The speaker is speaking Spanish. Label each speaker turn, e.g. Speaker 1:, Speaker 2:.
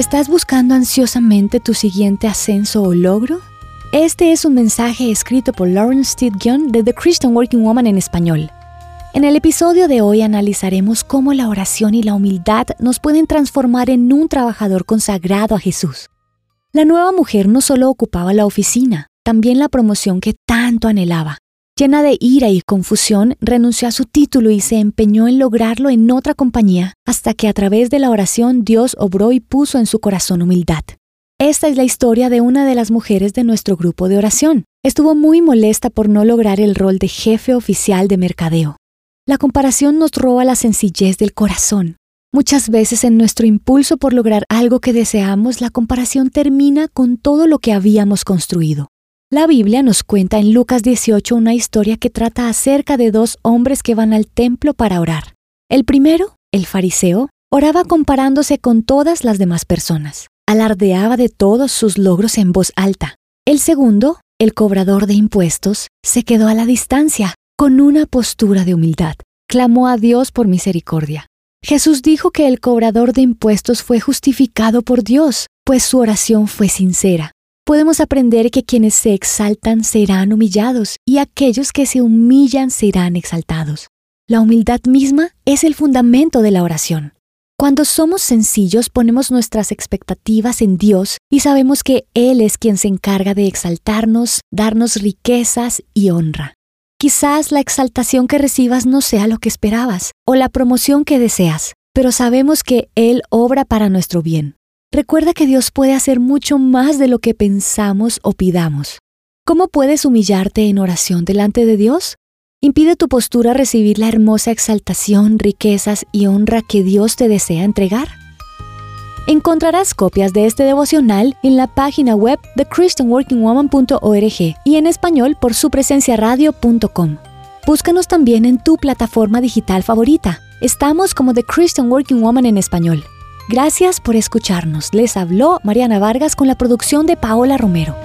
Speaker 1: ¿Estás buscando ansiosamente tu siguiente ascenso o logro? Este es un mensaje escrito por Lauren Steed de The Christian Working Woman en español. En el episodio de hoy analizaremos cómo la oración y la humildad nos pueden transformar en un trabajador consagrado a Jesús. La nueva mujer no solo ocupaba la oficina, también la promoción que tanto anhelaba. Llena de ira y confusión, renunció a su título y se empeñó en lograrlo en otra compañía, hasta que a través de la oración Dios obró y puso en su corazón humildad. Esta es la historia de una de las mujeres de nuestro grupo de oración. Estuvo muy molesta por no lograr el rol de jefe oficial de mercadeo. La comparación nos roba la sencillez del corazón. Muchas veces en nuestro impulso por lograr algo que deseamos, la comparación termina con todo lo que habíamos construido. La Biblia nos cuenta en Lucas 18 una historia que trata acerca de dos hombres que van al templo para orar. El primero, el fariseo, oraba comparándose con todas las demás personas. Alardeaba de todos sus logros en voz alta. El segundo, el cobrador de impuestos, se quedó a la distancia, con una postura de humildad. Clamó a Dios por misericordia. Jesús dijo que el cobrador de impuestos fue justificado por Dios, pues su oración fue sincera podemos aprender que quienes se exaltan serán humillados y aquellos que se humillan serán exaltados. La humildad misma es el fundamento de la oración. Cuando somos sencillos ponemos nuestras expectativas en Dios y sabemos que Él es quien se encarga de exaltarnos, darnos riquezas y honra. Quizás la exaltación que recibas no sea lo que esperabas o la promoción que deseas, pero sabemos que Él obra para nuestro bien. Recuerda que Dios puede hacer mucho más de lo que pensamos o pidamos. ¿Cómo puedes humillarte en oración delante de Dios? Impide tu postura recibir la hermosa exaltación, riquezas y honra que Dios te desea entregar. Encontrarás copias de este devocional en la página web de christianworkingwoman.org y en español por su presencia radio.com. Búscanos también en tu plataforma digital favorita. Estamos como The Christian Working Woman en español. Gracias por escucharnos. Les habló Mariana Vargas con la producción de Paola Romero.